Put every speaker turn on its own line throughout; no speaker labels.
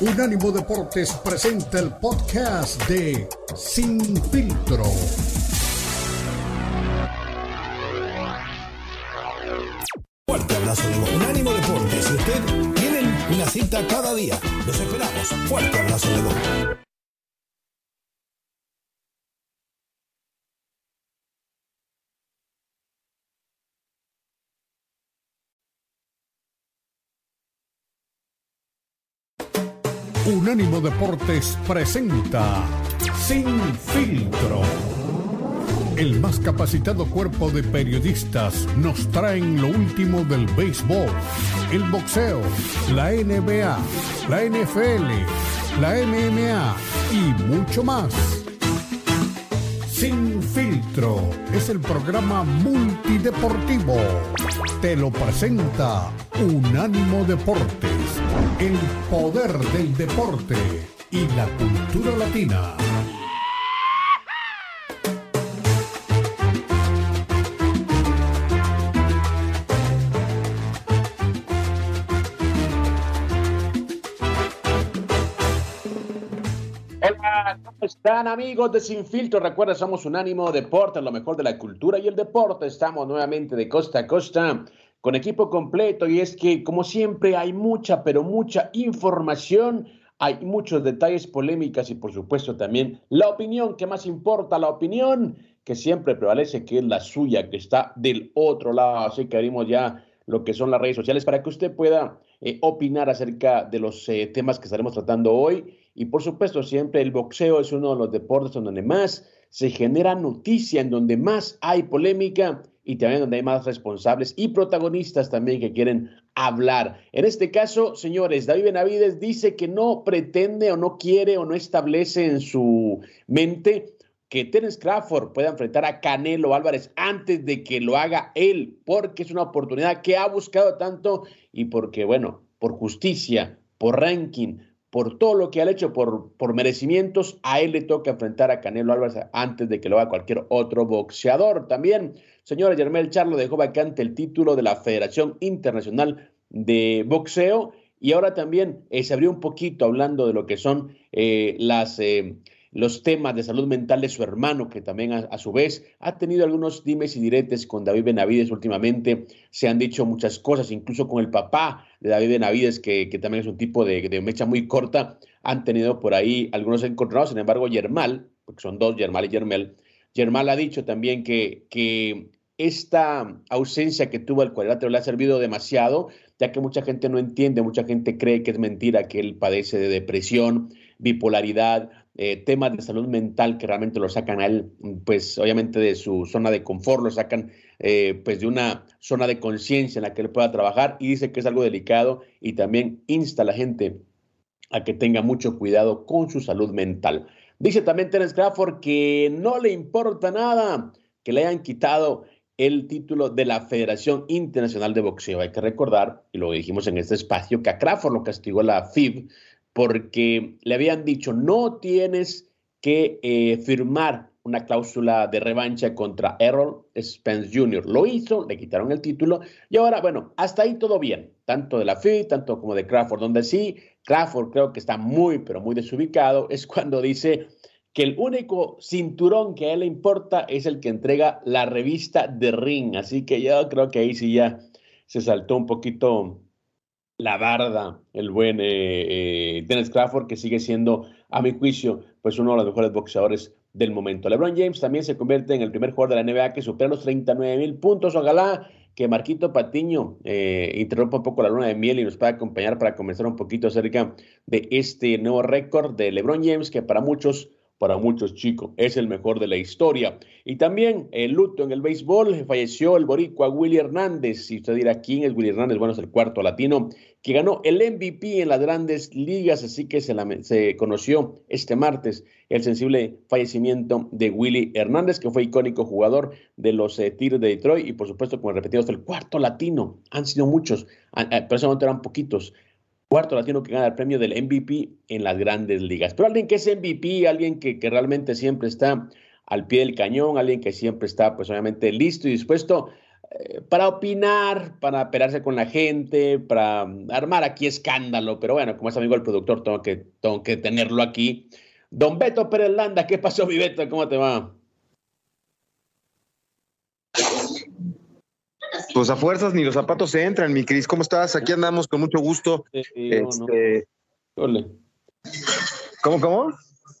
Unánimo Deportes presenta el podcast de Sin Filtro.
Fuerte abrazo de Unánimo Deportes. Si usted tienen una cita cada día, los esperamos. Fuerte abrazo de.
Unánimo Deportes presenta Sin Filtro. El más capacitado cuerpo de periodistas nos traen lo último del béisbol, el boxeo, la NBA, la NFL, la MMA y mucho más. Sin Filtro es el programa multideportivo. Te lo presenta Unánimo Deportes, el poder del deporte y la cultura latina.
Hola, ¿cómo están amigos de Sin Filtro? Recuerda, somos Unánimo Deportes, lo mejor de la cultura y el deporte. Estamos nuevamente de costa a costa con equipo completo y es que, como siempre, hay mucha, pero mucha información, hay muchos detalles, polémicas y, por supuesto, también la opinión que más importa, la opinión que siempre prevalece, que es la suya, que está del otro lado. Así que abrimos ya lo que son las redes sociales para que usted pueda eh, opinar acerca de los eh, temas que estaremos tratando hoy. Y por supuesto, siempre el boxeo es uno de los deportes donde más se genera noticia, en donde más hay polémica y también donde hay más responsables y protagonistas también que quieren hablar. En este caso, señores, David Benavides dice que no pretende o no quiere o no establece en su mente que Terence Crawford pueda enfrentar a Canelo Álvarez antes de que lo haga él, porque es una oportunidad que ha buscado tanto y porque, bueno, por justicia, por ranking, por todo lo que ha hecho, por, por merecimientos, a él le toca enfrentar a Canelo Álvarez antes de que lo haga cualquier otro boxeador. También, señora Germel Charlo dejó vacante el título de la Federación Internacional de Boxeo y ahora también eh, se abrió un poquito hablando de lo que son eh. Eh, los temas de salud mental de su hermano, que también a, su vez ha tenido algunos dimes y diretes con David Benavides últimamente. Se han dicho muchas cosas, incluso con el papá de David Benavides, que, que también es un tipo de, de, mecha muy corta. Han tenido por ahí algunos encontrados, sin embargo, Yermal, porque son dos, Yermal y Yermel, Yermal ha dicho también que, que esta ausencia que tuvo el cuadrilátero le ha servido demasiado, ya que mucha gente no entiende, mucha gente cree que es mentira que él padece de depresión, bipolaridad, eh, temas de salud mental que realmente lo sacan a él, pues obviamente de su zona de confort, lo sacan eh, pues de una zona de conciencia en la que él pueda trabajar y dice que es algo delicado y también insta a la gente a que tenga mucho cuidado con su salud mental. Dice también Terence Crawford que no le importa nada que le hayan quitado el título de la Federación Internacional de Boxeo. Hay que recordar, y lo dijimos en este espacio, que a Crawford lo castigó la FIB porque le habían dicho, no tienes que eh, firmar una cláusula de revancha contra Errol Spence Jr. Lo hizo, le quitaron el título y ahora, bueno, hasta ahí todo bien, tanto de la FIB, tanto como de Crawford, donde sí, Crawford creo que está muy, pero muy desubicado, es cuando dice que el único cinturón que a él le importa es el que entrega la revista de Ring. Así que yo creo que ahí sí ya se saltó un poquito la barda, el buen eh, eh, Dennis Crawford, que sigue siendo, a mi juicio, pues uno de los mejores boxeadores del momento. LeBron James también se convierte en el primer jugador de la NBA que supera los 39 mil puntos. Ojalá que Marquito Patiño eh, interrumpa un poco la luna de miel y nos pueda acompañar para conversar un poquito acerca de este nuevo récord de LeBron James, que para muchos para muchos chicos. Es el mejor de la historia. Y también el luto en el béisbol. Falleció el boricua Willy Hernández. Si usted dirá quién es Willy Hernández, bueno, es el cuarto latino que ganó el MVP en las grandes ligas. Así que se, la, se conoció este martes el sensible fallecimiento de Willy Hernández, que fue icónico jugador de los eh, Tigres de Detroit. Y por supuesto, como repetido, el cuarto latino. Han sido muchos, pero ese momento eran poquitos cuarto latino que gana el premio del MVP en las grandes ligas. Pero alguien que es MVP, alguien que, que, realmente siempre está al pie del cañón, alguien que siempre está, pues obviamente, listo y dispuesto eh, para opinar, para pelearse con la gente, para armar aquí escándalo, pero bueno, como es amigo del productor, tengo que, tengo que tenerlo aquí. Don Beto Pérez Landa, ¿qué pasó, mi Beto? ¿Cómo te va?
Pues a fuerzas ni los zapatos se entran, mi Cris. ¿Cómo estás? Aquí andamos con mucho gusto. este... ¿Cómo, cómo?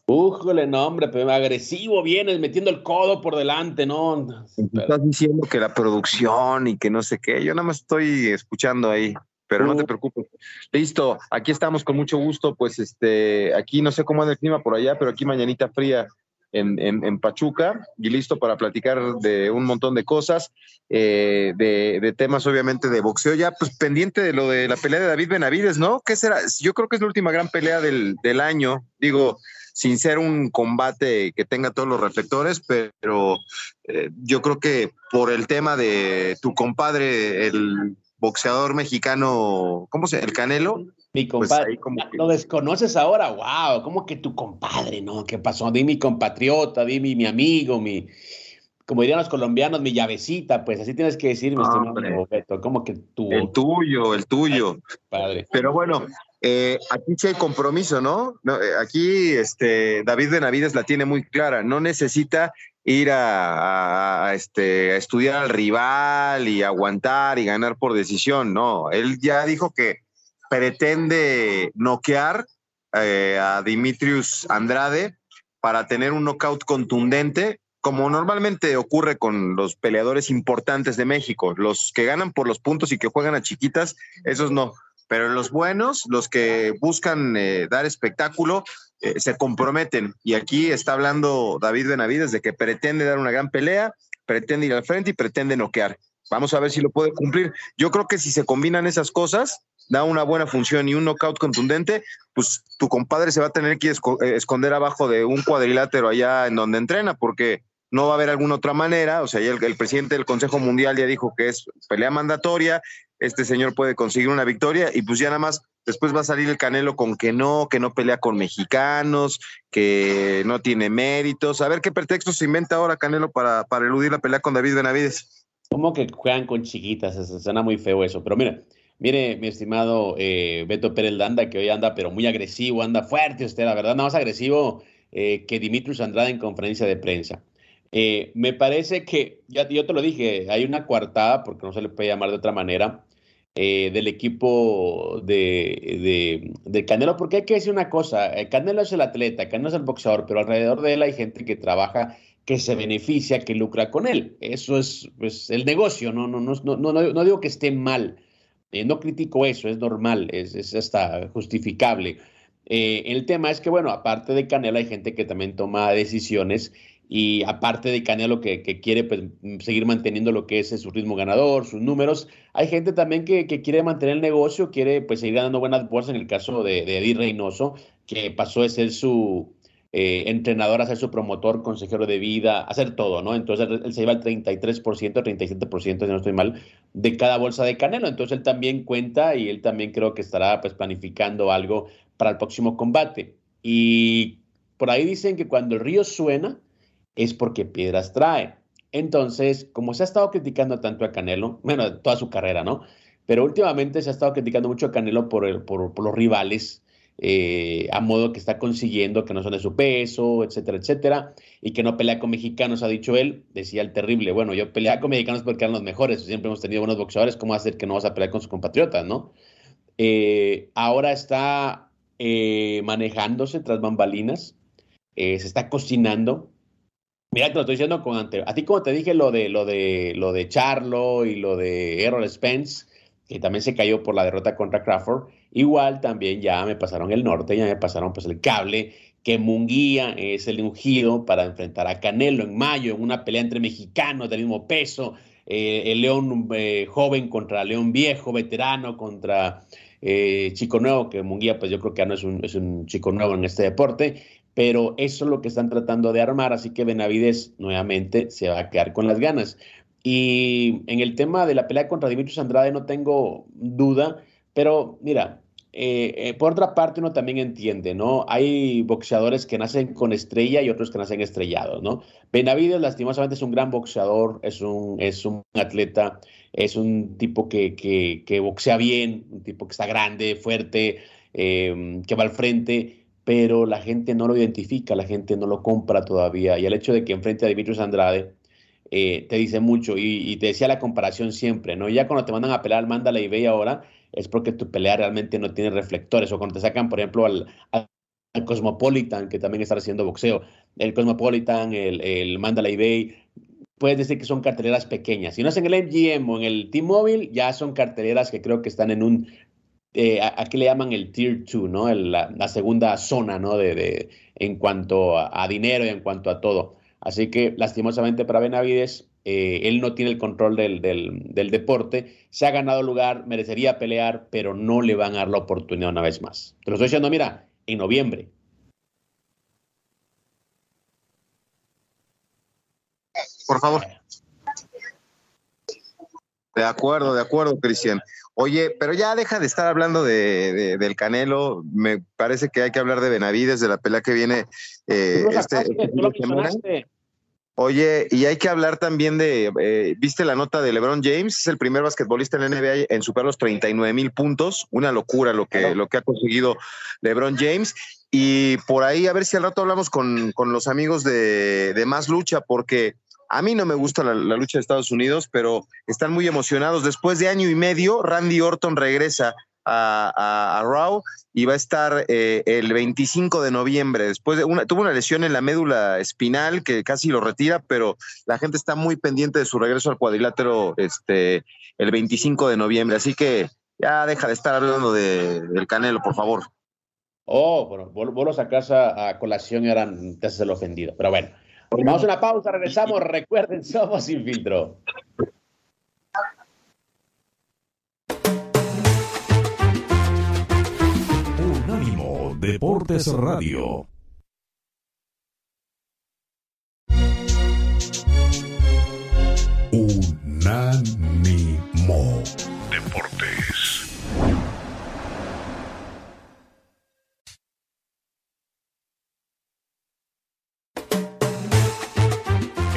Újole, no, hombre, pero agresivo vienes metiendo el codo por delante, ¿no?
Estás diciendo que la producción y que no sé qué. Yo nada más estoy escuchando ahí, pero no te preocupes. Listo, aquí estamos con mucho gusto. Pues este, aquí no sé cómo anda el clima por allá, pero aquí mañanita fría en, Pachuca y listo para platicar de un montón de cosas, eh, de, temas obviamente de boxeo, ya pues pendiente de lo de la pelea de David Benavides, ¿no? ¿Qué será? Yo creo que es la última gran pelea del, del año, digo, sin ser un combate que tenga todos los reflectores, pero eh, yo creo que por el tema de tu compadre, el boxeador mexicano, ¿cómo se? El Canelo.
Mi pues compadre. Lo desconoces ahora, wow, ¿cómo que tu compadre? No, ¿qué pasó? Di mi compatriota, di mi, mi amigo, mi, como dirían los colombianos, mi llavecita, pues así tienes que decir, mi estimado Beto, como que tu...
El tuyo, el tuyo. padre. Pero bueno, eh, aquí sí hay compromiso, ¿no? Eh, aquí este, David Benavides la tiene muy clara, no necesita ir a, este, a estudiar al rival y aguantar y ganar por decisión, no, él ya dijo que pretende noquear eh, a Dimitrius Andrade para tener un knockout contundente como normalmente ocurre con los peleadores importantes de México, los que ganan por los puntos y que juegan a chiquitas, esos no. Pero los buenos, los que buscan eh, dar espectáculo, eh, se comprometen. Y aquí está hablando David Benavides de que pretende dar una gran pelea, pretende ir al frente y pretende noquear. Vamos a ver si lo puede cumplir. Yo creo que si se combinan esas cosas, da una buena función y un knockout contundente, pues tu compadre se va a tener que eh, esconder abajo de un cuadrilátero allá en donde entrena, porque no va a haber alguna otra manera. O sea, el, el, presidente del Consejo Mundial ya dijo que es pelea mandatoria, este señor puede conseguir una victoria y pues ya nada más después va a salir el Canelo con que no, que no pelea con mexicanos, que no tiene méritos. A ver qué pretexto se inventa ahora Canelo para, para eludir la pelea con David Benavides.
¿Cómo que juegan con chiquitas? Suena muy feo eso, pero mira. Mire, mi estimado eh, Beto Pérez Landa, que hoy anda, pero muy agresivo, anda fuerte usted, la verdad, nada más agresivo eh, que Dimitrius Andrade en conferencia de prensa. Eh, me parece que, ya yo te lo dije, hay una coartada, porque no se le puede llamar de otra manera, eh, del equipo de, de, Canelo, porque hay que decir una cosa, Canelo es el atleta, Canelo es el boxeador, pero alrededor de él hay gente que trabaja, que se beneficia, que lucra con él. Eso es pues, el negocio, no, no, no, no, no, digo que esté mal, no critico eso, es normal, es, hasta justificable. el tema es que, bueno, aparte de Canelo hay gente que también toma decisiones y aparte de Canelo que, quiere pues, seguir manteniendo lo que es su ritmo ganador, sus números, hay gente también que, quiere mantener el negocio, quiere pues seguir ganando buenas bolsas, en el caso de, de Eddie Reynoso, que pasó de ser su eh, entrenador a ser su promotor, consejero de vida, hacer todo, ¿no? Entonces él, se lleva el 33%, 37%, si no estoy mal, de cada bolsa de Canelo, entonces él también cuenta y él también creo que estará pues planificando algo para el próximo combate. Y por ahí dicen que cuando el río suena, es porque piedras trae. Entonces, como se ha estado criticando tanto a Canelo, bueno, toda su carrera, ¿no? Pero últimamente se ha estado criticando mucho a Canelo por, por, los rivales, eh, a modo que está consiguiendo que no son de su peso, etcétera, etcétera, y que no pelea con mexicanos, ha dicho él, decía el terrible, bueno, yo peleaba con mexicanos porque eran los mejores, siempre hemos tenido buenos boxeadores, ¿cómo hacer que no vas a pelear con sus compatriotas, no? Eh, ahora está eh, manejándose tras bambalinas, se está cocinando, Mira, te lo estoy diciendo con ante... A ti como te dije lo de lo de lo de Charlo y lo de Errol Spence, que también se cayó por la derrota contra Crawford, igual también ya me pasaron el norte, ya me pasaron pues el cable, que Munguía es el ungido para enfrentar a Canelo en mayo, en una pelea entre mexicanos del mismo peso, eh, el León eh, joven contra León viejo, veterano contra eh, Chico Nuevo, que Munguía pues yo creo que ya no es un, es un chico nuevo en este deporte, pero eso es lo que están tratando de armar, así que Benavides nuevamente se va a quedar con las ganas. Y en el tema de la pelea contra Dimitrios Andrade no tengo duda, pero mira, eh, eh, por otra parte, uno también entiende, ¿no? Hay boxeadores que nacen con estrella y otros que nacen estrellados, ¿no? Benavides, lastimosamente, es un gran boxeador, es un, es un atleta, es un tipo que, que, boxea bien, un tipo que está grande, fuerte, em, que va al frente, pero la gente no lo identifica, la gente no lo compra todavía. Y el hecho de que enfrente a Dimitrios Andrade eh, te dice mucho. Y, te decía la comparación siempre, ¿no? Ya cuando te mandan a pelear al Mandalay Bay ahora, es porque tu pelea realmente no tiene reflectores. O cuando te sacan, por ejemplo, al, Cosmopolitan, que también está haciendo boxeo. El Cosmopolitan, el, el Mandalay Bay, puedes decir que son carteleras pequeñas. Si no es en el MGM o en el T-Mobile, ya son carteleras que creo que están en un, eh, aquí le llaman el Tier 2, ¿no? la, segunda zona, ¿no? De, de en cuanto a, dinero y en cuanto a todo. Así que, lastimosamente para Benavides, eh, él no tiene el control del, del, deporte, se ha ganado lugar, merecería pelear, pero no le van a dar la oportunidad una vez más. Te lo estoy diciendo, mira, en noviembre.
Por favor. De acuerdo, de acuerdo, Cristian. Oye, pero ya deja de estar hablando de, del Canelo. Me parece que hay que hablar de Benavides, de la pelea que viene eh, este, este Oye, y hay que hablar también de, eh, ¿viste la nota de LeBron James? Es el primer basquetbolista en la NBA en superar los 39 mil puntos. Una locura lo que, lo que ha conseguido LeBron James. Y por ahí, a ver si al rato hablamos con, con los amigos de, de Más Lucha, porque a mí no me gusta la, lucha de Estados Unidos, pero están muy emocionados. Después de año y medio, Randy Orton regresa a, Raw y va a estar eh, el 25 de noviembre. Después de una, tuvo una lesión en la médula espinal que casi lo retira, pero la gente está muy pendiente de su regreso al cuadrilátero este, el 25 de noviembre. Así que ya deja de estar hablando del Canelo, por favor.
Oh, bueno, vos, a casa a colación y ahora te haces el ofendido. Pero bueno. Vamos a una pausa, regresamos. Recuerden, somos sin filtro.
Unánimo Deportes Radio. Unánimo Deportes.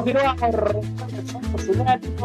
Continuamos un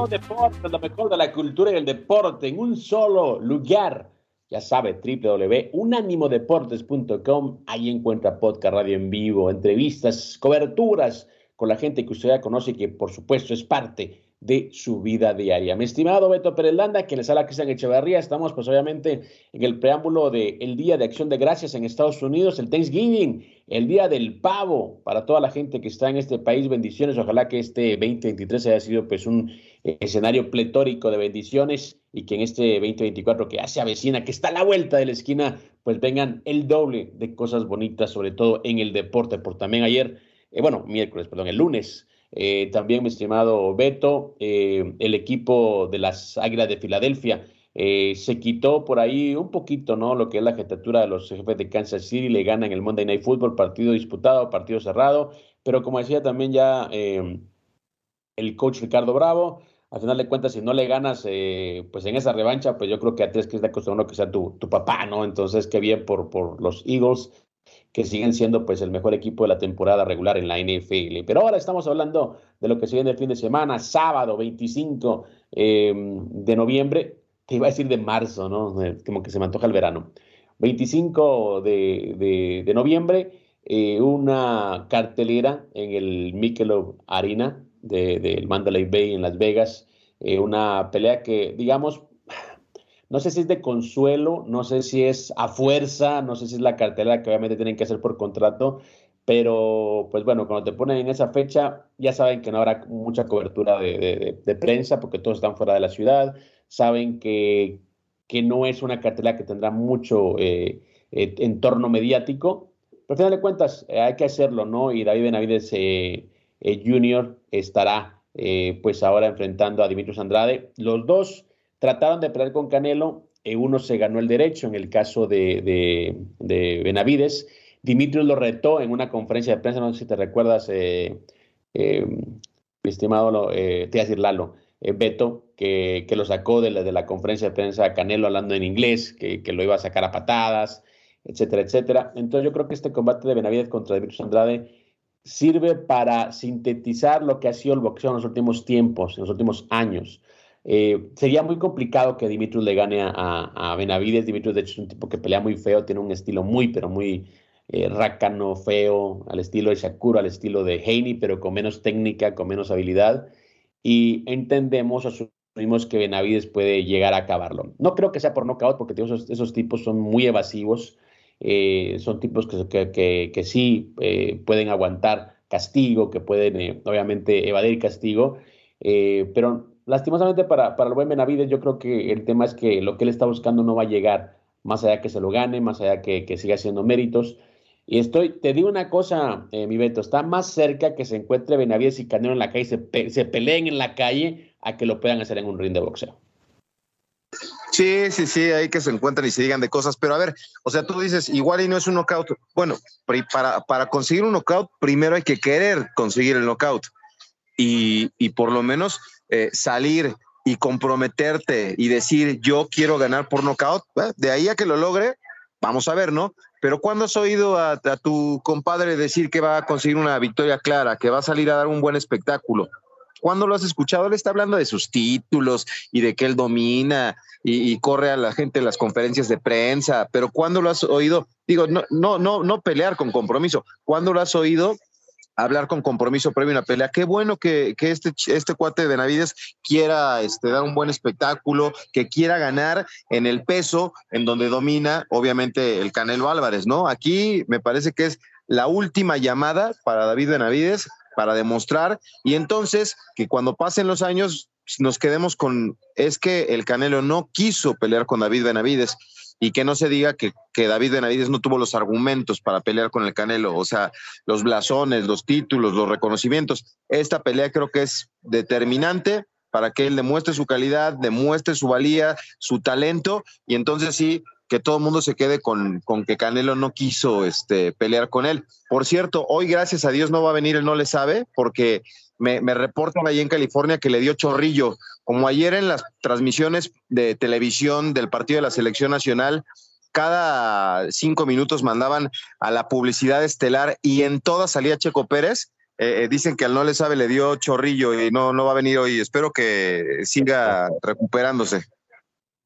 deporte, lo mejor de la cultura y el deporte en un solo lugar. Ya sabe, www.unanimodeportes.com. Ahí encuentra podcast, radio en vivo, entrevistas, coberturas con la gente que usted ya conoce y que por supuesto es parte de su vida diaria. Mi estimado Beto Perelanda, que les habla Cristian Echeverría, estamos pues obviamente en el preámbulo del Día de Acción de Gracias en Estados Unidos, el Thanksgiving, el Día del Pavo, para toda la gente que está en este país, bendiciones, ojalá que este 2023 haya sido pues un eh, escenario pletórico de bendiciones y que en este 2024 que ya se avecina, que está a la vuelta de la esquina, pues vengan el doble de cosas bonitas, sobre todo en el deporte, por también ayer, eh, bueno, miércoles, perdón, el lunes, eh, también, mi estimado Beto, eh, el equipo de las Águilas de Filadelfia eh, se quitó por ahí un poquito, ¿no? Lo que es la jetatura de los jefes de Kansas City, le ganan el Monday Night Football, partido disputado, partido cerrado, pero como decía también ya el coach Ricardo Bravo, al final de cuentas, si no le ganas, pues en esa revancha, pues yo creo que a ti es que es de acostumbrado que sea tu, tu papá, ¿no? Entonces, qué bien por, por los Eagles que siguen siendo pues el mejor equipo de la temporada regular en la NFL. Pero ahora estamos hablando de lo que se viene el fin de semana, sábado 25 em, de noviembre, te iba a decir de marzo, ¿no? Eh, como que se me antoja el verano. 25 de, noviembre, eh, una cartelera en el Michelob Arena del de, Mandalay Bay en Las Vegas, eh, una pelea que, digamos, no sé si es de consuelo, no sé si es a fuerza, no sé si es la cartera que obviamente tienen que hacer por contrato, pero pues bueno, cuando te ponen en esa fecha, ya saben que no habrá mucha cobertura de, prensa porque todos están fuera de la ciudad, saben que, que no es una cartera que tendrá mucho eh, entorno mediático. Pero al final de cuentas, hay que hacerlo, ¿no? Y David Benavides Jr. estará pues ahora enfrentando a Dimitrios Andrade. Los dos trataron de pelear con Canelo, uno se ganó el derecho en el caso de, de Benavides. Dimitrios lo retó en una conferencia de prensa, no sé si te recuerdas, eh, eh, estimado, eh, te voy a decir Lalo, eh, Beto, que, lo sacó de la, de la conferencia de prensa Canelo hablando en inglés, que, lo iba a sacar a patadas, etcétera, etcétera. Entonces yo creo que este combate de Benavides contra Dimitrios Andrade sirve para sintetizar lo que ha sido el boxeo en los últimos tiempos, en los últimos años. Sería muy complicado que Dimitrios le gane a, Benavides. Dimitrios, de hecho, es un tipo que pelea muy feo, tiene un estilo muy, pero muy, eh, rácano, feo, al estilo de Shakur, al estilo de Haney, pero con menos técnica, con menos habilidad. Y entendemos, asumimos que Benavides puede llegar a acabarlo. No creo que sea por nocaut, porque esos, tipos son muy evasivos. Eh, son tipos que, que, que, sí eh, pueden aguantar castigo, que pueden obviamente evadir castigo, pero lastimosamente para, para el buen Benavides yo creo que el tema es que lo que él está buscando no va a llegar, más allá que se lo gane, más allá que, que siga haciendo méritos. Y estoy, te digo una cosa, eh, mi Beto, está más cerca que se encuentre Benavides y Canelo en la calle se, se, peleen en la calle a que lo puedan hacer en un ring de boxeo.
Sí, sí, sí, hay que se encuentren y se digan de cosas, pero a ver, o sea, tú dices, igual y no es un knockout. Bueno, para, para conseguir un knockout, primero hay que querer conseguir el knockout y, y por lo menos eh, salir y comprometerte y decir, yo quiero ganar por knockout, de ahí a que lo logre, vamos a ver, ¿no? Pero ¿cuándo has oído a, tu compadre decir que va a conseguir una victoria clara, que va a salir a dar un buen espectáculo? ¿Cuándo lo has escuchado? Él está hablando de sus títulos y de que él domina y, corre a la gente en las conferencias de prensa, pero ¿cuándo lo has oído? Digo, no, no, no, no pelear con compromiso. ¿Cuándo lo has oído hablar con compromiso previo a una pelea. Qué bueno que, este, este cuate de Benavides quiera este, dar un buen espectáculo, que quiera ganar en el peso en donde domina, obviamente, el Canelo Álvarez, ¿no? Aquí me parece que es la última llamada para David Benavides para demostrar y entonces que cuando pasen los años nos quedemos con, es que el Canelo no quiso pelear con David Benavides y que no se diga que, que, David Benavides no tuvo los argumentos para pelear con el Canelo, o sea, los blasones, los títulos, los reconocimientos. Esta pelea creo que es determinante para que él demuestre su calidad, demuestre su valía, su talento, y entonces sí, que todo el mundo se quede con, con, que Canelo no quiso este, pelear con él. Por cierto, hoy gracias a Dios no va a venir el No Le Sabe, porque me, me reportan ahí en California que le dio chorrillo como ayer en las transmisiones de televisión del partido de la selección nacional, cada cinco minutos mandaban a la publicidad estelar y en todas salía Checo Pérez. Eh, eh, dicen que al no le sabe le dio chorrillo y no, no va a venir hoy. Espero que siga recuperándose.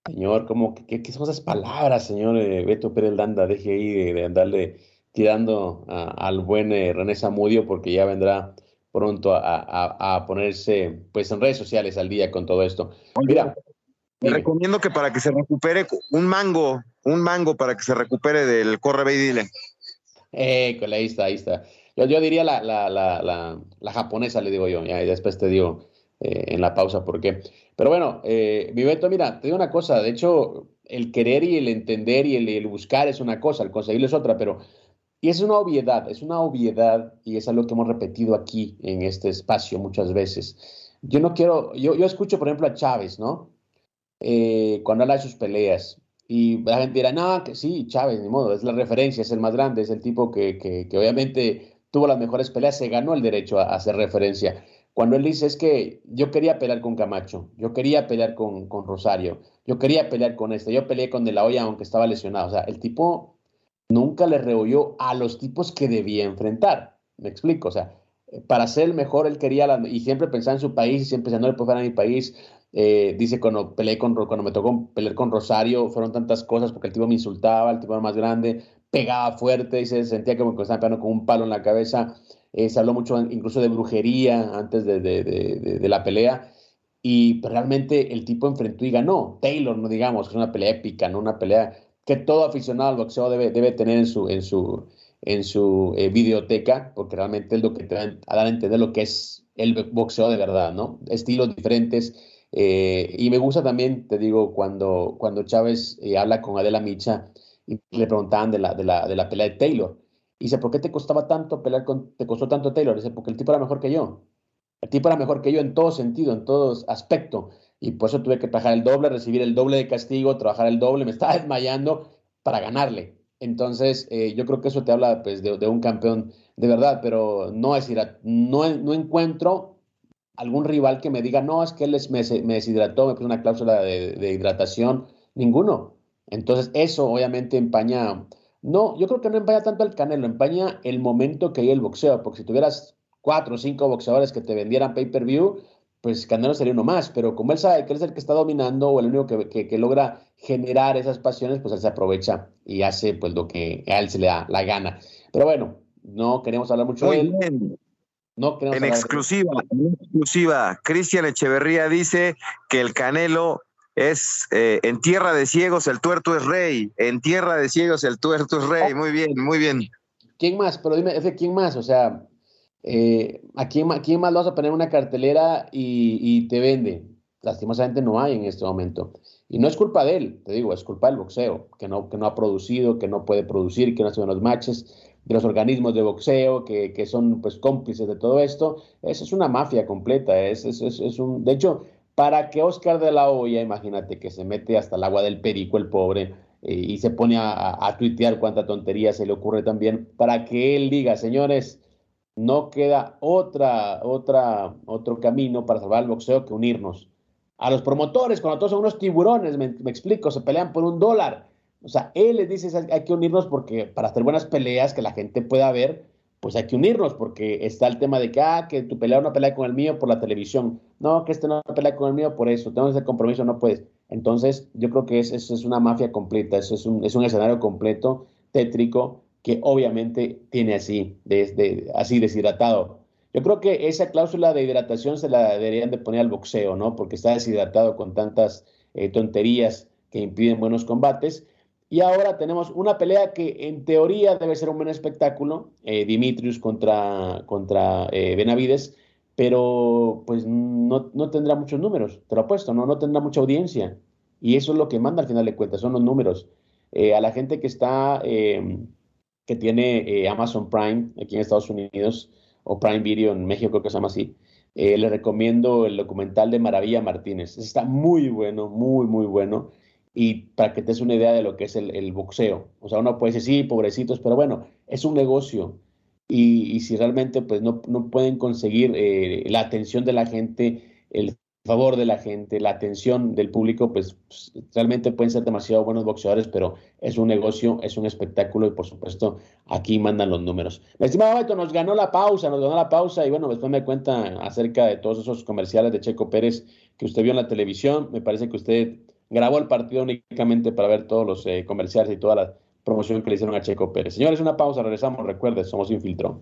Señor, ¿cómo, qué, qué son esas palabras, señor eh, Beto Pérez Landa? Deje ahí de, andarle tirando al buen René Zamudio porque ya vendrá pronto a, ponerse pues en redes sociales al día con todo esto. Mira,
te recomiendo que para que se recupere un mango, un mango para que se recupere del corre ve y dile.
Eh, ahí está, ahí está. Yo, yo diría la, la, la, la, japonesa, le digo yo, ya, y después te digo eh, en la pausa por qué. Pero bueno, eh, Beto, mira, te digo una cosa, de hecho, el querer y el entender y el, el buscar es una cosa, el conseguirlo es otra, pero y es una obviedad, es una obviedad y es algo que hemos repetido aquí en este espacio muchas veces. Yo no quiero, yo, yo escucho por ejemplo a Chávez, ¿no? Eh, cuando habla de sus peleas y la gente dirá, no, que sí, Chávez, ni modo, es la referencia, es el más grande, es el tipo que, que, obviamente tuvo las mejores peleas, se ganó el derecho a, hacer referencia. Cuando él dice es que yo quería pelear con Camacho, yo quería pelear con, con Rosario, yo quería pelear con este, yo peleé con De La Hoya aunque estaba lesionado. O sea, el tipo nunca le rehuyó a los tipos que debía enfrentar. Me explico, o sea, para ser el mejor él quería, y siempre pensaba en su país, y siempre decía, no le puedo ganar a mi país. Eh, dice, cuando peleé con, cuando me tocó pelear con Rosario, fueron tantas cosas, porque el tipo me insultaba, el tipo era más grande, pegaba fuerte, se sentía como que estaba pegando con un palo en la cabeza. Eh, se habló mucho incluso de brujería antes de, de, la pelea. Y realmente el tipo enfrentó y ganó. Taylor, no digamos, que es una pelea épica, no una pelea que todo aficionado al boxeo debe, debe tener en su, en su, en su eh, videoteca, porque realmente es lo que te va a dar a entender lo que es el boxeo de verdad, ¿no? Estilos diferentes. Eh, y me gusta también, te digo, cuando, cuando Chávez eh, habla con Adela Micha y le preguntaban de la, de la, de la pelea de Taylor. Y dice, ¿por qué te costaba tanto pelear con, te costó tanto Taylor? Dice, porque el tipo era mejor que yo. El tipo era mejor que yo en todo sentido, en todo aspecto. Y por eso tuve que trabajar el doble, recibir el doble de castigo, trabajar el doble, me estaba desmayando para ganarle. Entonces, eh, yo creo que eso te habla pues, de, un campeón de verdad, pero no es no, no encuentro algún rival que me diga, no, es que él me, deshidrató, me puso una cláusula de, hidratación, ninguno. Entonces, eso obviamente empaña, no, yo creo que no empaña tanto el canelo, empaña el momento que hay el boxeo, porque si tuvieras cuatro o cinco boxeadores que te vendieran pay-per-view, pues Canelo sería uno más, pero como él sabe que él es el que está dominando o el único que, logra generar esas pasiones, pues él se aprovecha y hace pues lo que a él se le da la gana. Pero bueno, no queremos hablar mucho de él.
No en exclusiva, en exclusiva, Cristian Echeverría dice que el Canelo es eh, en tierra de ciegos el tuerto es rey, en tierra de ciegos el tuerto es rey. Muy bien, muy bien.
¿Quién más? Pero dime, ¿quién más? O sea, eh, ¿a, quién, más vas a poner una cartelera y, te vende? Lastimosamente no hay en este momento. Y no es culpa de él, te digo, es culpa del boxeo, que no, que no ha producido, que no puede producir, que no hace buenos matches, de los organismos de boxeo, que, que son pues cómplices de todo esto. Esa es una mafia completa. Es, es, es, un, de hecho, para que Oscar de la Hoya, imagínate que se mete hasta el agua del perico el pobre, eh, y se pone a, a, tuitear cuánta tontería se le ocurre también, para que él diga, señores, no queda otra, otra, otro camino para salvar el boxeo que unirnos. A los promotores, cuando todos son unos tiburones, me, explico, se pelean por un dólar. O sea, él les dice, hay que unirnos porque para hacer buenas peleas que la gente pueda ver, pues hay que unirnos porque está el tema de que, ah, que tu pelea una pelea con el mío por la televisión. No, que este no pelea con el mío por eso. Tenemos ese compromiso, no puedes. Entonces, yo creo que eso es, es una mafia completa, eso es un, es un escenario completo, tétrico, que obviamente tiene así, así deshidratado. Yo creo que esa cláusula de hidratación se la deberían de poner al boxeo, ¿no? Porque está deshidratado con tantas eh, tonterías que impiden buenos combates. Y ahora tenemos una pelea que en teoría debe ser un buen espectáculo, eh, Dimitrius contra, contra eh, Benavides, pero pues no, no, tendrá muchos números, te lo apuesto, ¿no? no tendrá mucha audiencia. Y eso es lo que manda al final de cuentas, son los números. a la gente que está que tiene eh, Amazon Prime aquí en Estados Unidos, o Prime Video en México, creo que se llama así. Eh, le recomiendo el documental de Maravilla Martínez. Está muy bueno, muy, muy bueno. Y para que te des una idea de lo que es el, boxeo. O sea, uno puede decir, sí, pobrecitos, pero bueno, es un negocio. Y, si realmente pues, no, no pueden conseguir eh, la atención de la gente, el favor de la gente, la atención del público, pues, pues, realmente pueden ser demasiado buenos boxeadores, pero es un negocio, es un espectáculo y por supuesto aquí mandan los números. Mi estimado Beto, nos ganó la pausa, nos ganó la pausa y bueno, después me cuenta acerca de todos esos comerciales de Checo Pérez que usted vio en la televisión. Me parece que usted grabó el partido únicamente para ver todos los eh, comerciales y toda la promoción que le hicieron a Checo Pérez. Señores, una pausa, regresamos, recuerde, somos Infiltrón.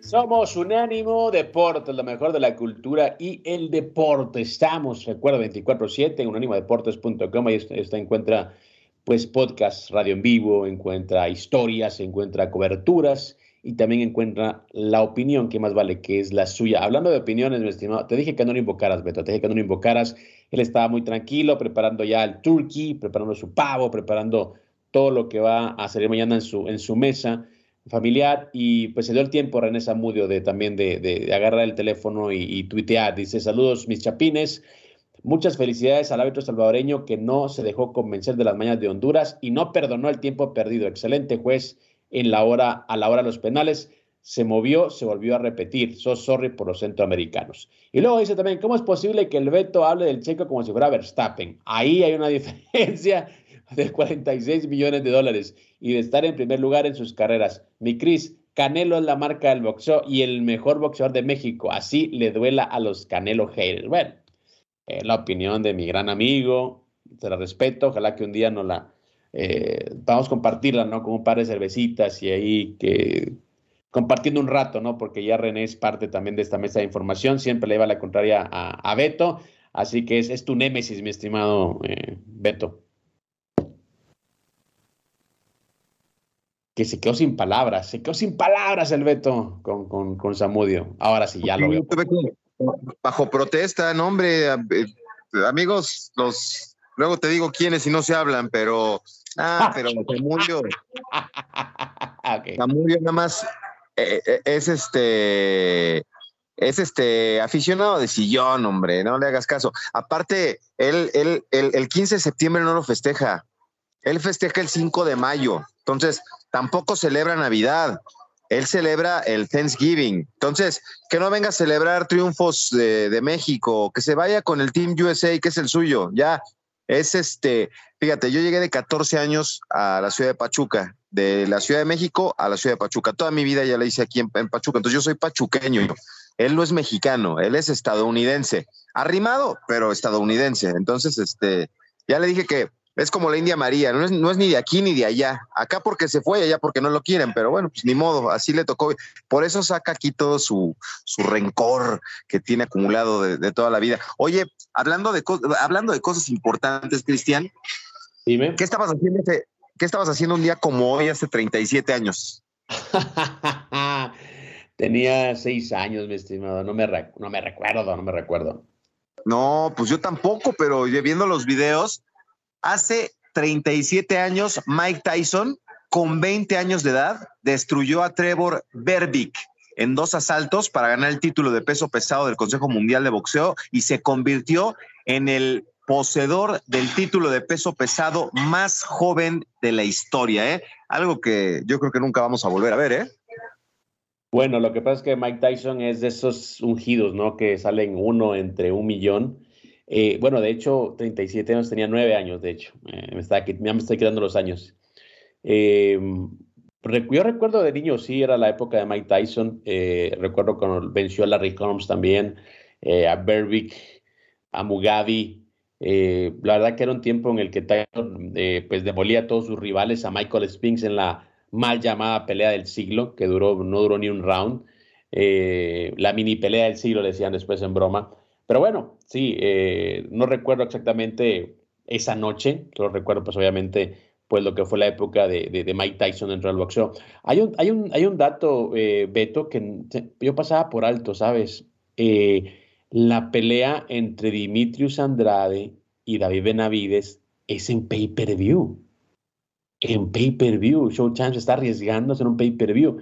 Somos Unánimo Deportes, lo mejor de la cultura y el deporte. Estamos, recuerda, 24-7 en unánimodeportes.com. Ahí está, encuentra pues podcast, radio en vivo, encuentra historias, encuentra coberturas y también encuentra la opinión que más vale, que es la suya. Hablando de opiniones, mi estimado, te dije que no lo invocaras, Beto, te dije que no lo invocaras. Él estaba muy tranquilo, preparando ya el turkey, preparando su pavo, preparando todo lo que va a hacer mañana en su, en su mesa familiar y pues se dio el tiempo René Zamudio de también de, agarrar el teléfono y, tuitear. Dice, saludos mis chapines, muchas felicidades al árbitro salvadoreño que no se dejó convencer de las mañas de Honduras y no perdonó el tiempo perdido. Excelente juez en la hora, a la hora de los penales. Se movió, se volvió a repetir. So sorry por los centroamericanos. Y luego dice también, ¿cómo es posible que el Beto hable del checo como si fuera Verstappen? Ahí hay una diferencia de 46 millones de dólares y de estar en primer lugar en sus carreras. Mi Cris, Canelo es la marca del boxeo y el mejor boxeador de México. Así le duela a los Canelo haters. Bueno, la opinión de mi gran amigo, te la respeto. Ojalá que un día nos la eh, vamos a compartirla, ¿no? Con un par de cervecitas y ahí que compartiendo un rato, ¿no? Porque ya René es parte también de esta mesa de información. Siempre le iba la contraria a, Beto. Así que es, tu némesis, mi estimado eh, Beto. Que se quedó sin palabras, se quedó sin palabras el Beto con, con, con Samudio. Ahora sí, ya lo veo.
Bajo protesta, no, hombre, eh, amigos, los luego te digo quiénes y no se hablan, pero ah, pero Samudio, Samudio nada más eh, eh, es este es este aficionado de sillón, hombre, no le hagas caso. Aparte, él, él, el, el 15 de septiembre no lo festeja, él festeja el 5 de mayo. Entonces, tampoco celebra Navidad. Él celebra el Thanksgiving. Entonces, que no venga a celebrar triunfos de, México, que se vaya con el Team USA, que es el suyo. Ya, es este, fíjate, yo llegué de 14 años a la ciudad de Pachuca, de la Ciudad de México a la ciudad de Pachuca. Toda mi vida ya la hice aquí en, en Pachuca. Entonces, yo soy pachuqueño. Él no es mexicano, él es estadounidense. Arrimado, pero estadounidense. Entonces, este, ya le dije que es como la India María, no es, no es, ni de aquí ni de allá. Acá porque se fue, allá porque no lo quieren, pero bueno, pues ni modo, así le tocó. Por eso saca aquí todo su, su rencor que tiene acumulado de, toda la vida. Oye, hablando de, hablando de cosas importantes, Cristian, Dime. ¿qué estabas haciendo ¿qué estabas haciendo un día como hoy hace 37 años?
Tenía seis años, mi estimado, no me, no me recuerdo, no me recuerdo.
No, pues yo tampoco, pero viendo los videos, Hace 37 años, Mike Tyson, con 20 años de edad, destruyó a Trevor Berbick en dos asaltos para ganar el título de peso pesado del Consejo Mundial de Boxeo y se convirtió en el poseedor del título de peso pesado más joven de la historia, ¿eh? Algo que yo creo que nunca vamos a volver a ver, ¿eh?
Bueno, lo que pasa es que Mike Tyson es de esos ungidos, ¿no? Que salen uno entre un millón eh, bueno, de hecho, 37 años, tenía 9 años, de hecho. Eh, me está, ya me estoy quedando los años. Eh, yo recuerdo de niño, sí, era la época de Mike Tyson. recuerdo cuando venció a Larry Holmes también, a Berwick, a Mugabe. la verdad que era un tiempo en el que Tyson pues demolía a todos sus rivales, a Michael Spinks en la mal llamada pelea del siglo, que duró, no duró ni un round. la mini pelea del siglo, decían después en broma. Pero bueno, sí, eh, no recuerdo exactamente esa noche, solo recuerdo pues obviamente pues lo que fue la época de, Mike Tyson dentro del boxeo. Hay un, hay un, hay un dato, eh, Beto, que yo pasaba por alto, ¿sabes? Eh, la pelea entre Dimitrius Andrade y David Benavides es en pay-per-view. En pay-per-view. Showtime se está arriesgando a hacer un pay-per-view.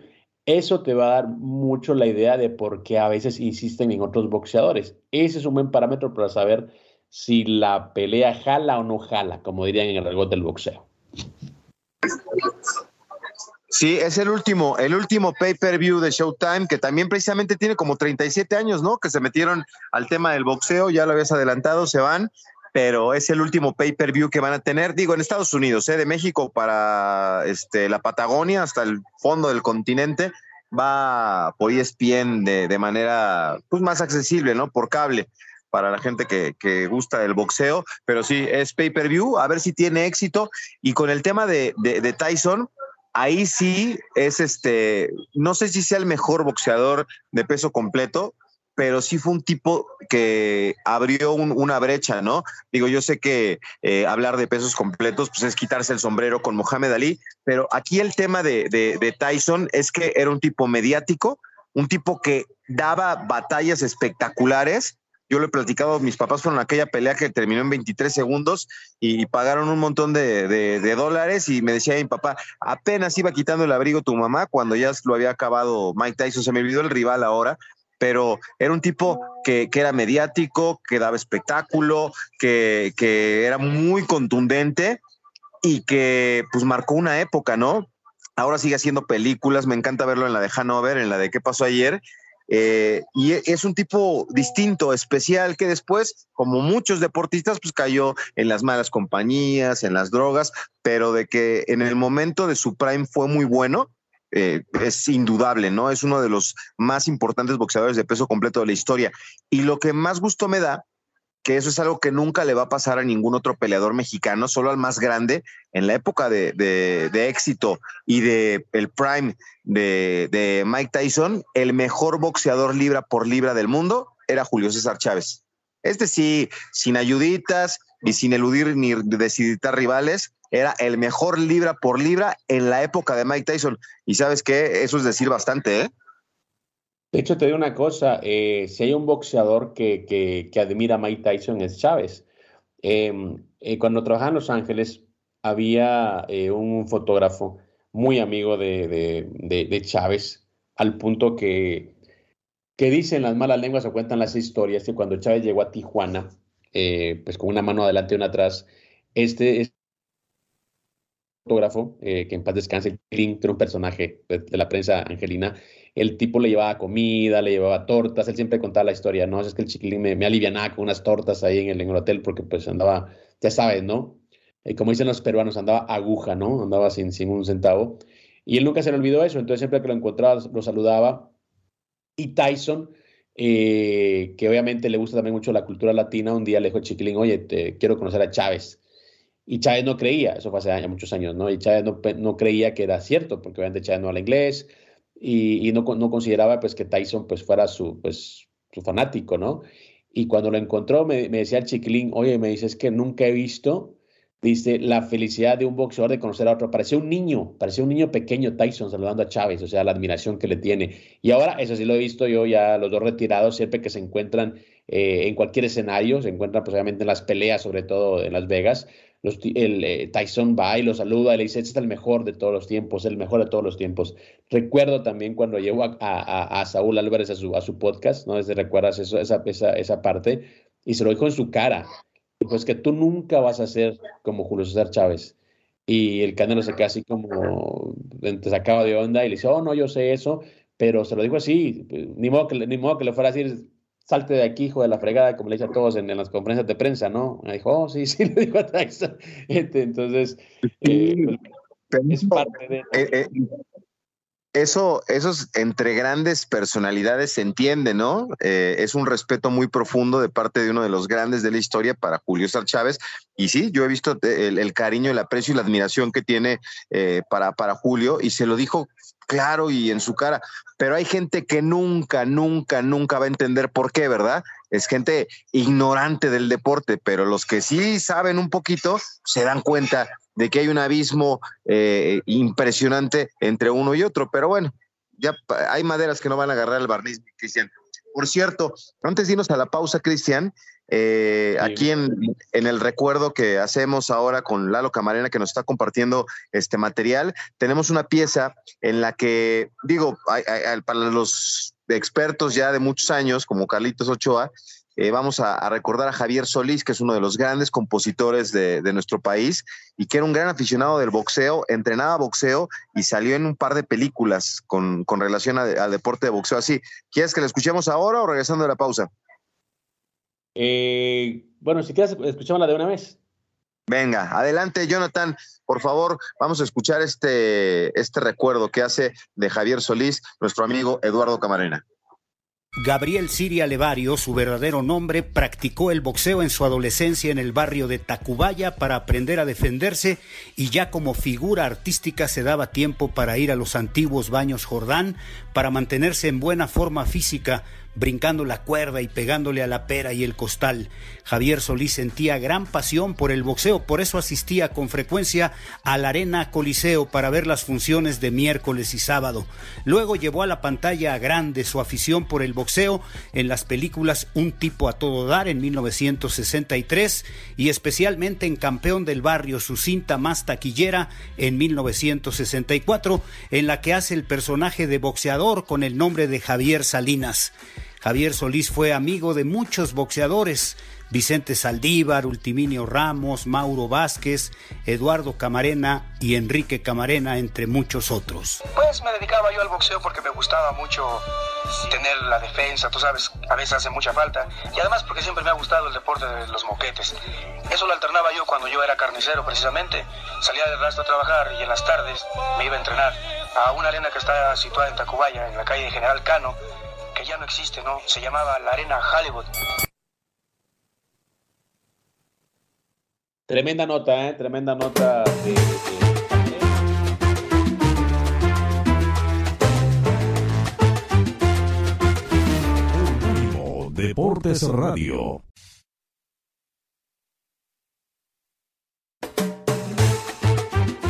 Eso te va a dar mucho la idea de por qué a veces insisten en otros boxeadores. Ese es un buen parámetro para saber si la pelea jala o no jala, como dirían en el argot del boxeo.
Sí, es el último, el último pay-per-view de Showtime, que también precisamente tiene como 37 años, ¿no? Que se metieron al tema del boxeo, ya lo habías adelantado, se van, pero es el último pay-per-view que van a tener, digo, en Estados Unidos, ¿eh? de México para este, la Patagonia hasta el fondo del continente, va por ESPN de, de manera pues, más accesible, ¿no? Por cable para la gente que, gusta del boxeo, pero sí, es pay-per-view, a ver si tiene éxito. Y con el tema de, de, de Tyson, ahí sí es este, no sé si sea el mejor boxeador de peso completo, pero sí fue un tipo que abrió una brecha, ¿no? Digo, yo sé que eh, hablar de pesos completos pues es quitarse el sombrero con Mohamed Ali, pero aquí el tema de, Tyson es que era un tipo mediático, un tipo que daba batallas espectaculares. Yo lo he platicado, mis papás fueron a aquella pelea que terminó en 23 segundos y, pagaron un montón de, de, dólares y me decía mi papá, apenas iba quitando el abrigo tu mamá cuando ya lo había acabado Mike Tyson, se me olvidó el rival ahora, pero era un tipo que, era mediático, que daba espectáculo, que, era muy contundente y que pues marcó una época, ¿no? Ahora sigue haciendo películas, me encanta verlo en la de Hanover, en la de ¿Qué pasó ayer? eh, y es un tipo distinto, especial, que después, como muchos deportistas, pues cayó en las malas compañías, en las drogas, pero de que en el momento de su prime fue muy bueno, eh, es indudable, ¿no? Es uno de los más importantes boxeadores de peso completo de la historia. Y lo que más gusto me da que eso es algo que nunca le va a pasar a ningún otro peleador mexicano, solo al más grande. En la época de, éxito y de el prime de, Mike Tyson, el mejor boxeador libra por libra del mundo era Julio César Chávez. Este sí, sin ayuditas y sin eludir ni decidir rivales, era el mejor libra por libra en la época de Mike Tyson. Y sabes qué, eso es decir bastante, ¿eh?
De hecho, te digo una cosa, eh, si hay un boxeador que, que, admira a Mike Tyson es Chávez. Em, eh, cuando trabajaba en Los Ángeles, había eh, un fotógrafo muy amigo de, de, Chávez, al punto que, que dicen las malas lenguas o cuentan las historias que cuando Chávez llegó a Tijuana, pues con una mano adelante y una atrás, este, fotógrafo, que en paz descanse, Clint, era un personaje de, la prensa angelina, el tipo le llevaba comida, le llevaba tortas, él siempre contaba la historia, ¿no? Es que el chiquilín me, me alivianaba con unas tortas ahí en el, en el hotel porque pues andaba, ya sabes, ¿no? Y como dicen los peruanos, andaba aguja, ¿no? Andaba sin, sin un centavo. Y él nunca se le olvidó eso, entonces siempre que lo encontraba lo saludaba. Y Tyson, eh, que obviamente le gusta también mucho la cultura latina, un día le dijo al chiquilín, oye, te, quiero conocer a Chávez. Y Chávez no creía, eso fue hace muchos años, ¿no? Y Chávez no, no creía que era cierto, porque obviamente Chávez no habla inglés, y, no, no, consideraba pues que Tyson pues fuera su, pues, su fanático, ¿no? Y cuando lo encontró me, me decía el chiquilín, oye, me dice, es que nunca he visto, dice, la felicidad de un boxeador de conocer a otro. Parecía un niño, parecía un niño pequeño Tyson saludando a Chávez, o sea, la admiración que le tiene. Y ahora, eso sí lo he visto yo ya, los dos retirados, siempre que se encuentran eh, en cualquier escenario, se encuentran pues en las peleas, sobre todo en Las Vegas, el, eh, Tyson va y lo saluda y le dice, este es el mejor de todos los tiempos, el mejor de todos los tiempos. Recuerdo también cuando llevo a, Saúl Álvarez a su, a su podcast, ¿no? Desde recuerdas eso, esa, esa, esa parte, y se lo dijo en su cara. Dijo, es que tú nunca vas a ser como Julio César Chávez. Y el Canelo se queda así como, se acaba de onda y le dice, oh, no, yo sé eso, pero se lo dijo así, ni modo que, ni modo que le fuera a decir, salte de aquí, hijo de la fregada, como le dice a todos en, las conferencias de prensa, ¿no? Me dijo, oh, sí, sí, le dijo a Tyson. Este, entonces, eh,
pues, es parte de... Eh, eh, eso, eso entre grandes personalidades se entiende, ¿no? es un respeto muy profundo de parte de uno de los grandes de la historia para Julio César Chávez. Y sí, yo he visto el, cariño, el aprecio y la admiración que tiene para, para Julio y se lo dijo claro y en su cara, pero hay gente que nunca, nunca, nunca va a entender por qué, ¿verdad? Es gente ignorante del deporte, pero los que sí saben un poquito se dan cuenta de que hay un abismo eh, impresionante entre uno y otro, pero bueno, ya hay maderas que no van a agarrar el barniz, Cristian. Por cierto, antes de irnos a la pausa, Cristian, eh, aquí en, el recuerdo que hacemos ahora con Lalo Camarena, que nos está compartiendo este material, tenemos una pieza en la que, digo, para los expertos ya de muchos años, como Carlitos Ochoa, eh, vamos a, recordar a Javier Solís, que es uno de los grandes compositores de, nuestro país y que era un gran aficionado del boxeo, entrenaba boxeo y salió en un par de películas con, relación al deporte de boxeo. Así, ¿quieres que lo escuchemos ahora o regresando de la pausa?
Eh, bueno, si quieres, escuchamos la de una vez.
Venga, adelante, Jonathan. Por favor, vamos a escuchar este, este recuerdo que hace de Javier Solís, nuestro amigo Eduardo Camarena.
Gabriel Siria Levario, su verdadero nombre, practicó el boxeo en su adolescencia en el barrio de Tacubaya para aprender a defenderse y ya como figura artística se daba tiempo para ir a los antiguos baños Jordán para mantenerse en buena forma física brincando la cuerda y pegándole a la pera y el costal. Javier Solís sentía gran pasión por el boxeo, por eso asistía con frecuencia a la Arena Coliseo para ver las funciones de miércoles y sábado. Luego llevó a la pantalla grande su afición por el boxeo en las películas Un tipo a todo dar en 1963 y especialmente en Campeón del Barrio, su cinta más taquillera en 1964, en la que hace el personaje de boxeador con el nombre de Javier Salinas. Javier Solís fue amigo de muchos boxeadores, Vicente Saldívar, Ultiminio Ramos, Mauro Vázquez, Eduardo Camarena y Enrique Camarena, entre muchos otros.
Pues me dedicaba yo al boxeo porque me gustaba mucho tener la defensa, tú sabes, a veces hace mucha falta, y además porque siempre me ha gustado el deporte de los moquetes. Eso lo alternaba yo cuando yo era carnicero precisamente, salía del rastro a trabajar y en las tardes me iba a entrenar a una arena que está situada en Tacubaya, en la calle General Cano, que ya no existe, ¿no? Se llamaba la Arena Hollywood.
Tremenda nota, ¿eh? Tremenda nota de...
Deportes Radio.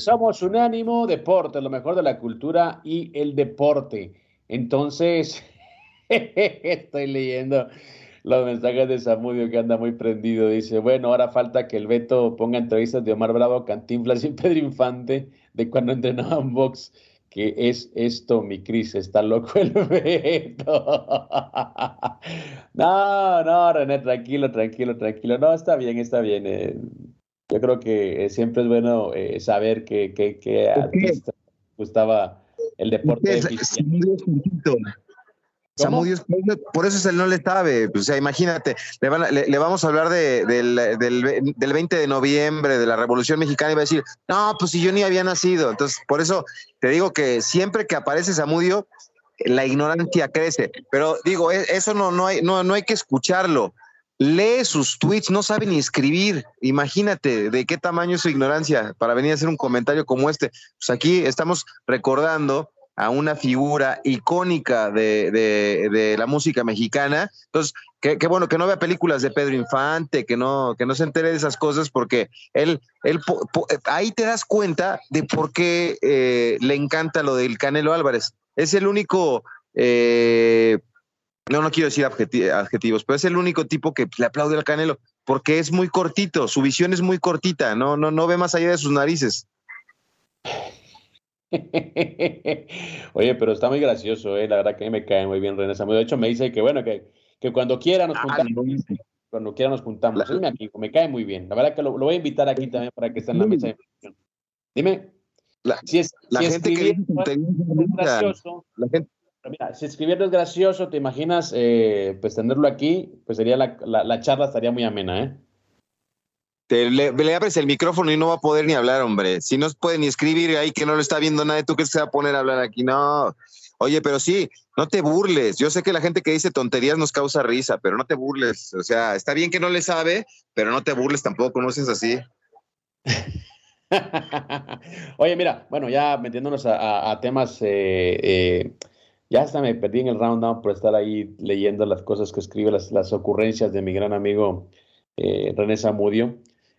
Somos Unánimo Deporte, lo mejor de la cultura y el deporte. Entonces, estoy leyendo los mensajes de Samudio que anda muy prendido. Dice, bueno, ahora falta que el Beto ponga entrevistas de Omar Bravo, Cantinflas y Pedro Infante de cuando entrenaban box. ¿Qué es esto, mi Cris? Está loco el Beto. no, no, René, tranquilo, tranquilo, tranquilo. No, está bien, está bien. Eh, yo creo que eh, siempre es bueno eh, saber que, que, que artista gustaba el deporte.
Samudio por eso es el no le sabe. O sea, imagínate, le, le, vamos a hablar de, del, del, del, 20 de noviembre, de la Revolución Mexicana, y va a decir, no, pues si yo ni había nacido. Entonces, por eso te digo que siempre que aparece Samudio, la ignorancia crece. Pero digo, e, eso no, no, hay, no, no hay que escucharlo lee sus tweets, no sabe ni escribir. Imagínate de qué tamaño es su ignorancia para venir a hacer un comentario como este. Pues aquí estamos recordando a una figura icónica de, la música mexicana. Entonces, qué, bueno que no vea películas de Pedro Infante, que no, se entere de esas cosas, porque él, él ahí te das cuenta de por qué eh, le encanta lo del Canelo Álvarez. Es el único eh, no, no quiero decir adjetivos, pero es el único tipo que le aplaude al Canelo, porque es muy cortito, su visión es muy cortita, no, no, no ve más allá de sus narices.
Oye, pero está muy gracioso, ¿eh? la verdad que a mí me cae muy bien René Samuel. De hecho, me dice que bueno, que, que cuando quiera nos ah, juntamos. cuando quiera nos juntamos. Es mi amigo, me cae muy bien. La verdad que lo, voy a invitar aquí también para que esté en la mesa de Dime.
si es, la gente que
gracioso, la gente, mira, si escribiendo es gracioso, ¿te imaginas eh, pues tenerlo aquí? Pues sería la, la, charla estaría muy amena, ¿eh?
le, abres el micrófono y no va a poder ni hablar, hombre. Si no puede ni escribir ahí que no lo está viendo nadie, ¿tú qué se va a poner a hablar aquí? No. Oye, pero sí, no te burles. Yo sé que la gente que dice tonterías nos causa risa, pero no te burles. O sea, está bien que no le sabe, pero no te burles tampoco, no seas así.
Oye, mira, bueno, ya metiéndonos a, temas eh, eh ya hasta me perdí en el round por estar ahí leyendo las cosas que escribe, las, las ocurrencias de mi gran amigo eh, René Zamudio.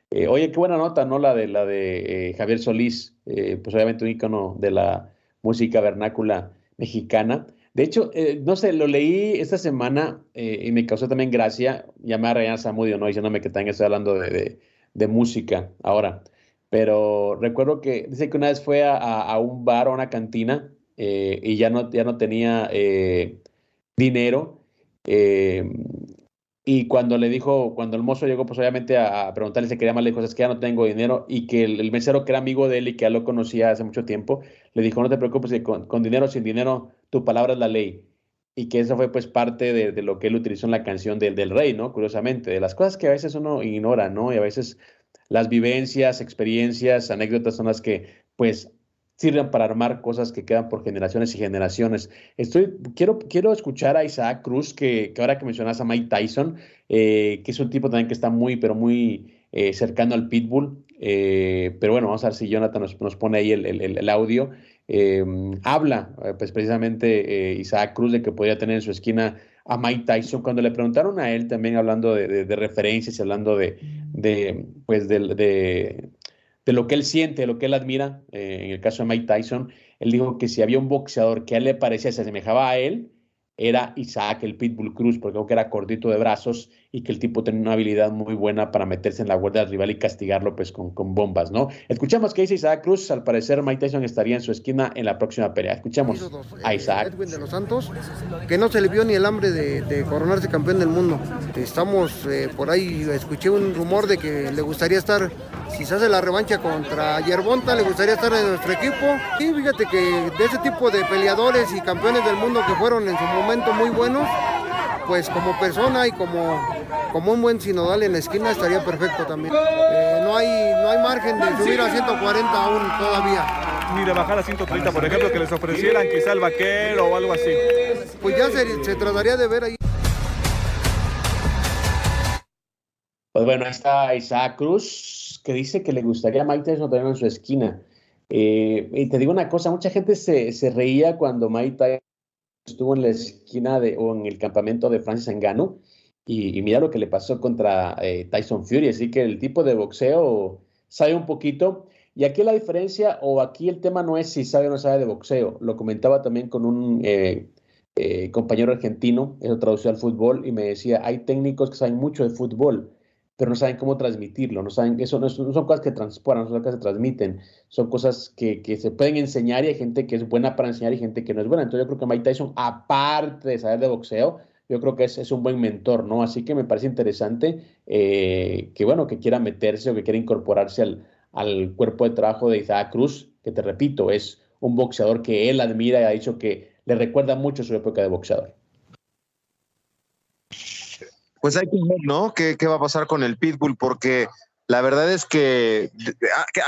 Eh, oye, qué buena nota, ¿no? La de, la de eh, Javier Solís, pues obviamente un ícono de la música vernácula mexicana. De hecho, no sé, lo leí esta semana y me causó también gracia llamar a René Zamudio, ¿no? Diciéndome que también estoy hablando de, de, música ahora. Pero recuerdo que dice que una vez fue a, a un bar o a una cantina eh, y ya no, ya no tenía eh, dinero. Eh, y cuando le dijo, cuando el mozo llegó, pues obviamente a, preguntarle si quería más, le dijo, es que ya no tengo dinero. Y que el, mesero, que era amigo de él y que ya lo conocía hace mucho tiempo, le dijo, no te preocupes, que con, dinero o sin dinero, tu palabra es la ley. Y que eso fue pues parte de, lo que él utilizó en la canción del, del rey, ¿no? Curiosamente, de las cosas que a veces uno ignora, ¿no? Y a veces las vivencias, experiencias, anécdotas son las que pues sirven para armar cosas que quedan por generaciones y generaciones. Estoy, quiero, quiero escuchar a Isaac Cruz, que, ahora que mencionas a Mike Tyson, eh, que es un tipo también que está muy, pero muy eh, cercano al pitbull. Eh, pero bueno, vamos a ver si Jonathan nos, nos pone ahí el, el, audio. habla, pues precisamente Isaac Cruz, de que podría tener en su esquina a Mike Tyson. Cuando le preguntaron a él también hablando de, referencias y hablando de, de pues de, lo que él siente, de lo que él admira, eh, en el caso de Mike Tyson, él dijo que si había un boxeador que a él le parecía, se asemejaba a él, era Isaac, el Pitbull Cruz, porque creo que era cortito de brazos y que el tipo tenía una habilidad muy buena para meterse en la guardia del rival y castigarlo pues con, con bombas, ¿no? Escuchamos que dice Isaac Cruz, al parecer Mike Tyson estaría en su esquina en la próxima pelea. Escuchamos a Isaac.
Edwin de los Santos, que no se le vio ni el hambre de, coronarse campeón del mundo. Estamos eh, por ahí, escuché un rumor de que le gustaría estar si se hace la revancha contra Yerbonta, le gustaría estar en nuestro equipo. Y fíjate que de ese tipo de peleadores y campeones del mundo que fueron en su momento muy buenos, pues como persona y como, como un buen sinodal en la esquina estaría perfecto también. Eh, no, hay, no hay margen de subir a 140 aún todavía.
Ni de bajar a 130, por ejemplo, que les ofrecieran quizá el vaquero o algo así.
Pues ya se, se trataría de ver ahí.
Pues bueno, ahí está Isaac Cruz, que dice que le gustaría a Mike Tyson tenerlo en su esquina. Eh, y te digo una cosa, mucha gente se, se, reía cuando Mike estuvo en la esquina de, o en el campamento de Francis Ngannou y, mira lo que le pasó contra eh, Tyson Fury, así que el tipo de boxeo sabe un poquito. Y aquí la diferencia, o aquí el tema no es si sabe o no sabe de boxeo, lo comentaba también con un eh, compañero argentino, eso tradució al fútbol, y me decía, hay técnicos que saben mucho de fútbol, pero no saben cómo transmitirlo, no saben, eso no, son cosas que transportan, no son cosas que se transmiten, son cosas que, que, se pueden enseñar y hay gente que es buena para enseñar y gente que no es buena. Entonces yo creo que Mike Tyson, aparte de saber de boxeo, yo creo que es, es un buen mentor, ¿no? Así que me parece interesante eh, que, bueno, que quiera meterse o que quiera incorporarse al, al cuerpo de trabajo de Isaac Cruz, que te repito, es un boxeador que él admira y ha dicho que le recuerda mucho su época de boxeador.
Pues hay que ver, ¿no? ¿Qué, va a pasar con el Pitbull? Porque la verdad es que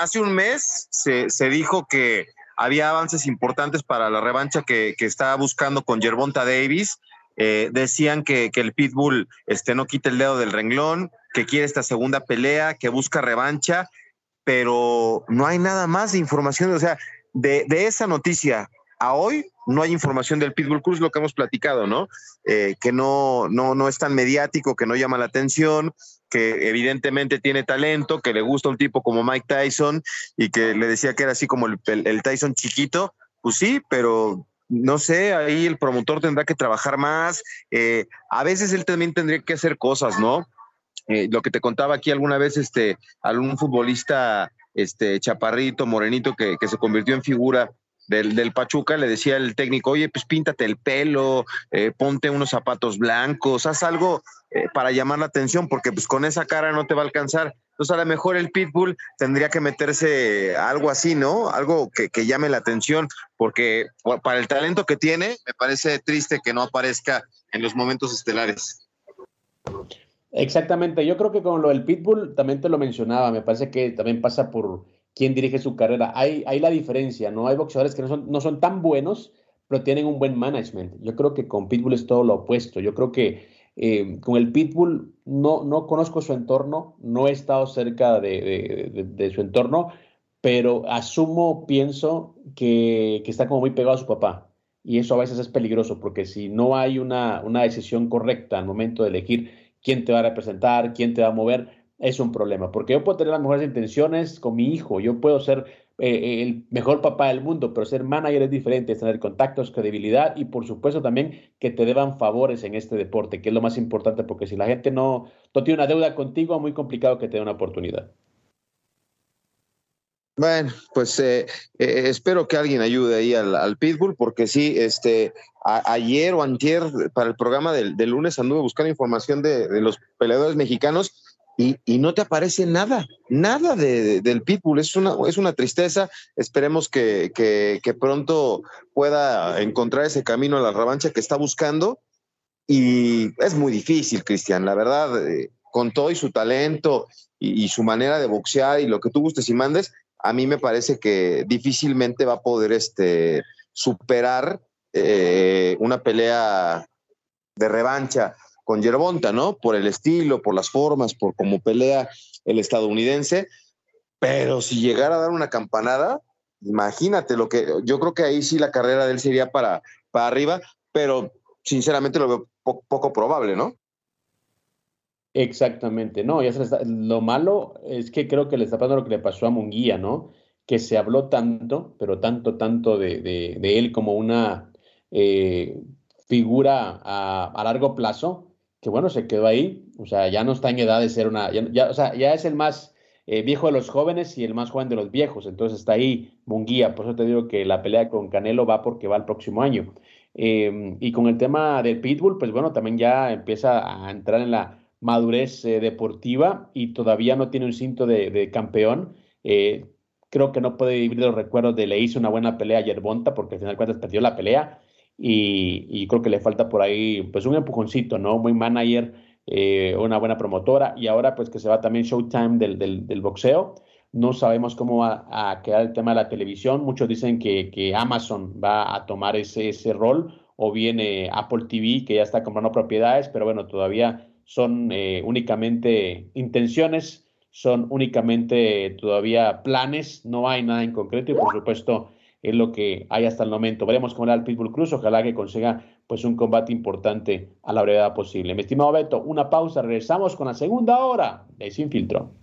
hace un mes se, dijo que había avances importantes para la revancha que, estaba buscando con Gervonta Davis. Eh, decían que, el Pitbull este, no quita el dedo del renglón, que quiere esta segunda pelea, que busca revancha, pero no hay nada más de información. O sea, de, de esa noticia a hoy no hay información del Pitbull Cruz, lo que hemos platicado, ¿no? Eh, que no, no, no es tan mediático, que no llama la atención, que evidentemente tiene talento, que le gusta un tipo como Mike Tyson y que le decía que era así como el, Tyson chiquito, pues sí, pero no sé, ahí el promotor tendrá que trabajar más. Eh, a veces él también tendría que hacer cosas, ¿no? Eh, lo que te contaba aquí alguna vez, este, algún futbolista, este, chaparrito, morenito, que, que se convirtió en figura del, Pachuca, le decía el técnico, oye, pues píntate el pelo, eh, ponte unos zapatos blancos, haz algo eh, para llamar la atención, porque pues con esa cara no te va a alcanzar. Entonces a lo mejor el Pitbull tendría que meterse algo así, ¿no? Algo que, que llame la atención, porque para el talento que tiene, me parece triste que no aparezca en los momentos estelares.
Exactamente, yo creo que con lo del Pitbull también te lo mencionaba, me parece que también pasa por quién dirige su carrera. Hay, hay la diferencia, ¿no? Hay boxeadores que no son, no son tan buenos, pero tienen un buen management. Yo creo que con Pitbull es todo lo opuesto. Yo creo que eh, con el Pitbull no, no conozco su entorno, no he estado cerca de, su entorno, pero asumo, pienso que, que, está como muy pegado a su papá. Y eso a veces es peligroso, porque si no hay una, una decisión correcta al momento de elegir quién te va a representar, quién te va a mover, es un problema, porque yo puedo tener las mejores intenciones con mi hijo, yo puedo ser eh, el mejor papá del mundo, pero ser manager es diferente, es tener contactos, credibilidad y por supuesto también que te deban favores en este deporte, que es lo más importante, porque si la gente no, no tiene una deuda contigo, es muy complicado que te dé una oportunidad.
Bueno, pues eh, eh, espero que alguien ayude ahí al, Pitbull, porque sí, este, ayer o antier para el programa del, lunes anduve buscando información de los peleadores mexicanos y, no te aparece nada, nada de, del Pitbull. Es una, es una tristeza. Esperemos que, pronto pueda encontrar ese camino a la revancha que está buscando. Y es muy difícil, Cristian, la verdad, eh, con todo y su talento y, su manera de boxear y lo que tú gustes y mandes, a mí me parece que difícilmente va a poder este, superar eh, una pelea de revancha con Yerbonta, ¿no? Por el estilo, por las formas, por cómo pelea el estadounidense. Pero si llegara a dar una campanada, imagínate lo que yo creo que ahí sí la carrera de él sería para, para arriba, pero sinceramente lo veo poco probable, ¿no?
Exactamente, no, ya lo malo es que creo que le está pasando lo que le pasó a Munguía, ¿no? Que se habló tanto, pero tanto, tanto de, él como una eh, figura a, largo plazo, que bueno, se quedó ahí, o sea, ya no está en edad de ser una, ya, o sea, ya es el más eh, viejo de los jóvenes y el más joven de los viejos, entonces está ahí Munguía, por eso te digo que la pelea con Canelo va porque va el próximo año. Em, y con el tema del Pitbull, pues bueno, también ya empieza a entrar en la madurez eh, deportiva y todavía no tiene un cinto de, campeón. Eh, creo que no puede vivir de los recuerdos de le hizo una buena pelea a Yerbonta porque al final cuentas perdió la pelea y, creo que le falta por ahí pues un empujoncito, ¿no? Buen manager, eh, una buena promotora y ahora pues que se va también Showtime del, del, boxeo. No sabemos cómo va a quedar el tema de la televisión. Muchos dicen que, que Amazon va a tomar ese, ese rol o viene Apple TV que ya está comprando propiedades, pero bueno, todavía son eh, únicamente intenciones, son únicamente todavía planes, no hay nada en concreto y por supuesto es lo que hay hasta el momento. Veremos cómo era el Pitbull Cruz, ojalá que consiga pues un combate importante a la brevedad posible. Mi estimado Beto, una pausa, regresamos con la segunda hora de Sin Filtro.